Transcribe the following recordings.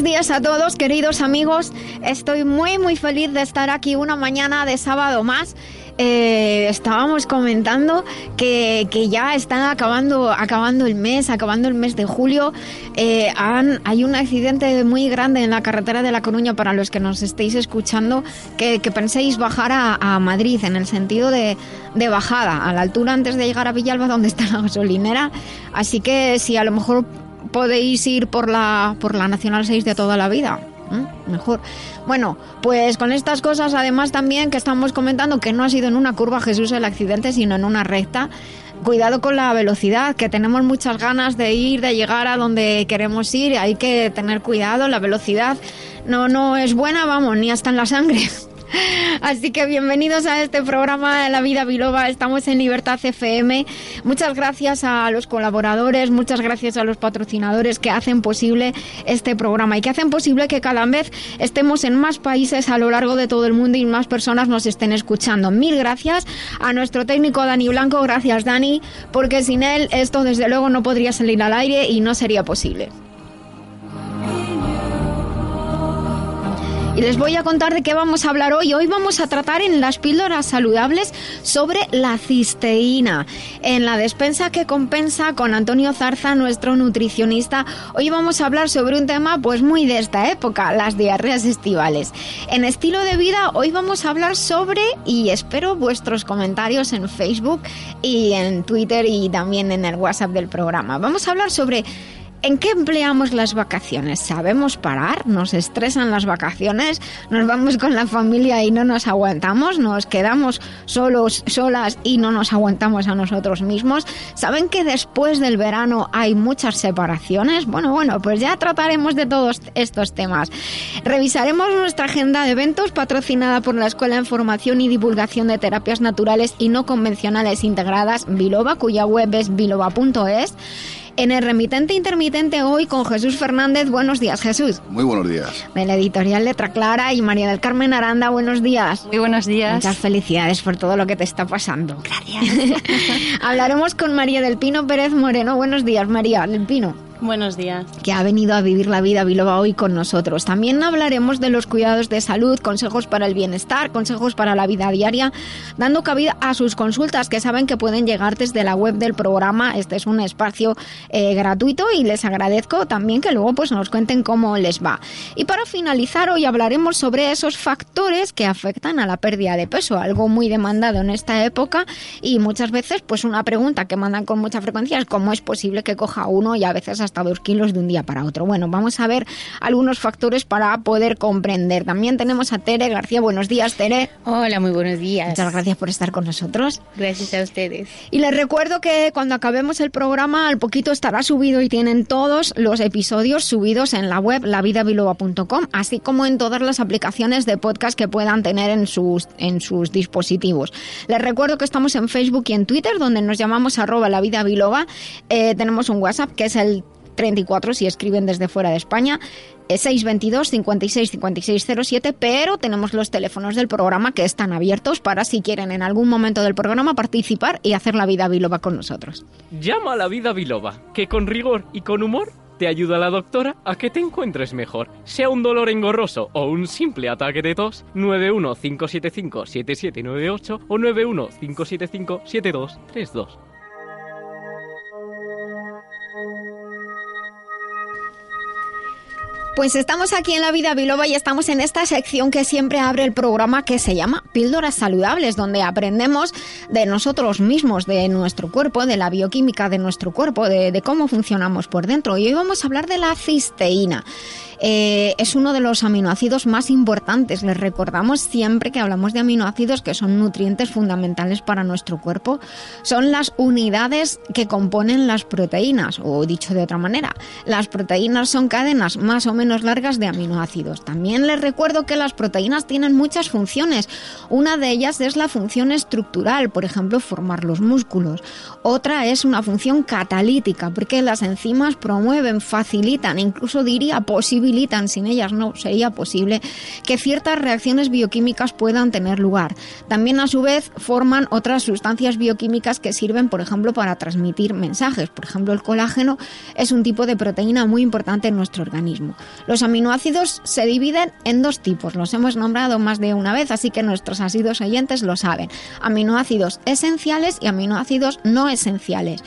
Buenos días a todos, queridos amigos. Estoy muy, muy feliz de estar aquí una mañana de sábado más. Eh, estábamos comentando que, que, ya están acabando, acabando el mes, acabando el mes de julio. Eh, hay un accidente muy grande en la carretera de La Coruña para los que nos estéis escuchando, que, que penséis bajar a, a, Madrid en el sentido de, de bajada, a la altura antes de llegar a Villalba donde está la gasolinera. Así que si a lo mejor podéis ir por la, por la Nacional 6 de toda la vida. ¿eh? Mejor. Bueno, pues con estas cosas, además también que estamos comentando que no ha sido en una curva Jesús el accidente, sino en una recta. Cuidado con la velocidad, que tenemos muchas ganas de ir, de llegar a donde queremos ir. Hay que tener cuidado, la velocidad no, no es buena, vamos, ni hasta en la sangre. Así que bienvenidos a este programa de La Vida Biloba. Estamos en Libertad FM. Muchas gracias a los colaboradores, muchas gracias a los patrocinadores que hacen posible este programa y que hacen posible que cada vez estemos en más países a lo largo de todo el mundo y más personas nos estén escuchando. Mil gracias a nuestro técnico Dani Blanco. Gracias, Dani, porque sin él esto desde luego no podría salir al aire y no sería posible. Y les voy a contar de qué vamos a hablar hoy. Hoy vamos a tratar en las píldoras saludables sobre la cisteína. En la despensa que compensa con Antonio Zarza, nuestro nutricionista, hoy vamos a hablar sobre un tema pues muy de esta época, las diarreas estivales. En estilo de vida, hoy vamos a hablar sobre, y espero vuestros comentarios en Facebook y en Twitter y también en el WhatsApp del programa. Vamos a hablar sobre ¿En qué empleamos las vacaciones? ¿Sabemos parar? ¿Nos estresan las vacaciones? ¿Nos vamos con la familia y no nos aguantamos? ¿Nos quedamos solos, solas y no nos aguantamos a nosotros mismos? ¿Saben que después del verano hay muchas separaciones? Bueno, bueno, pues ya trataremos de todos estos temas. Revisaremos nuestra agenda de eventos patrocinada por la Escuela de Formación y Divulgación de Terapias Naturales y No Convencionales Integradas Biloba, cuya web es biloba.es en el remitente intermitente hoy con Jesús Fernández. Buenos días, Jesús. Muy buenos días. De la editorial Letra Clara y María del Carmen Aranda. Buenos días. Muy buenos días. Muchas felicidades por todo lo que te está pasando. Gracias. Hablaremos con María del Pino Pérez Moreno. Buenos días, María del Pino. Buenos días. Que ha venido a vivir la vida biloba hoy con nosotros. También hablaremos de los cuidados de salud, consejos para el bienestar, consejos para la vida diaria, dando cabida a sus consultas que saben que pueden llegar desde la web del programa. Este es un espacio eh, gratuito y les agradezco también que luego pues nos cuenten cómo les va. Y para finalizar hoy hablaremos sobre esos factores que afectan a la pérdida de peso, algo muy demandado en esta época y muchas veces pues una pregunta que mandan con mucha frecuencia es cómo es posible que coja uno y a veces hasta hasta dos kilos de un día para otro. Bueno, vamos a ver algunos factores para poder comprender. También tenemos a Tere García. Buenos días, Tere. Hola, muy buenos días. Muchas gracias por estar con nosotros. Gracias a ustedes. Y les recuerdo que cuando acabemos el programa, al poquito estará subido y tienen todos los episodios subidos en la web lavidabiloba.com, así como en todas las aplicaciones de podcast que puedan tener en sus, en sus dispositivos. Les recuerdo que estamos en Facebook y en Twitter, donde nos llamamos arroba la vida biloba. Eh, tenemos un WhatsApp que es el 34 si escriben desde fuera de España. 622 56 56 07, pero tenemos los teléfonos del programa que están abiertos para si quieren en algún momento del programa participar y hacer la vida biloba con nosotros. Llama a la vida biloba, que con rigor y con humor te ayuda la doctora a que te encuentres mejor. Sea un dolor engorroso o un simple ataque de tos, 915757798 o 915757232. Pues estamos aquí en La Vida Biloba y estamos en esta sección que siempre abre el programa que se llama Píldoras Saludables, donde aprendemos de nosotros mismos, de nuestro cuerpo, de la bioquímica de nuestro cuerpo, de, de cómo funcionamos por dentro. Y hoy vamos a hablar de la cisteína. Eh, es uno de los aminoácidos más importantes. Les recordamos siempre que hablamos de aminoácidos que son nutrientes fundamentales para nuestro cuerpo. Son las unidades que componen las proteínas, o dicho de otra manera, las proteínas son cadenas más o menos largas de aminoácidos. También les recuerdo que las proteínas tienen muchas funciones. Una de ellas es la función estructural, por ejemplo, formar los músculos. Otra es una función catalítica, porque las enzimas promueven, facilitan, incluso diría posibilitan sin ellas no sería posible que ciertas reacciones bioquímicas puedan tener lugar. También a su vez forman otras sustancias bioquímicas que sirven, por ejemplo, para transmitir mensajes. Por ejemplo, el colágeno es un tipo de proteína muy importante en nuestro organismo. Los aminoácidos se dividen en dos tipos, los hemos nombrado más de una vez, así que nuestros ácidos oyentes lo saben. Aminoácidos esenciales y aminoácidos no esenciales.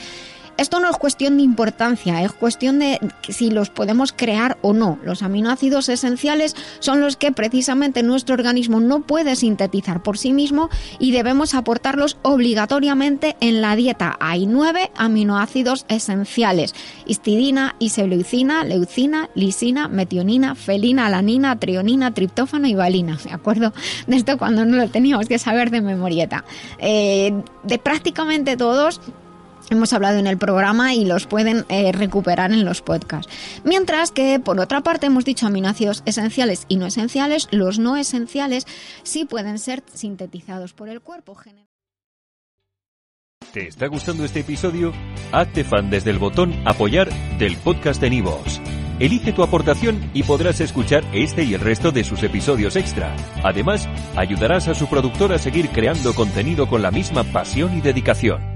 Esto no es cuestión de importancia, es cuestión de si los podemos crear o no. Los aminoácidos esenciales son los que precisamente nuestro organismo no puede sintetizar por sí mismo y debemos aportarlos obligatoriamente en la dieta. Hay nueve aminoácidos esenciales: histidina, isoleucina, leucina, lisina, metionina, felina, alanina, trionina, triptófano y valina. ¿De acuerdo? De esto cuando no lo teníamos que saber de memorieta. Eh, de prácticamente todos hemos hablado en el programa y los pueden eh, recuperar en los podcasts. Mientras que, por otra parte, hemos dicho aminoácidos esenciales y no esenciales, los no esenciales sí pueden ser sintetizados por el cuerpo. ¿Te está gustando este episodio? Hazte fan desde el botón apoyar del podcast de Nivos. Elige tu aportación y podrás escuchar este y el resto de sus episodios extra. Además, ayudarás a su productor a seguir creando contenido con la misma pasión y dedicación.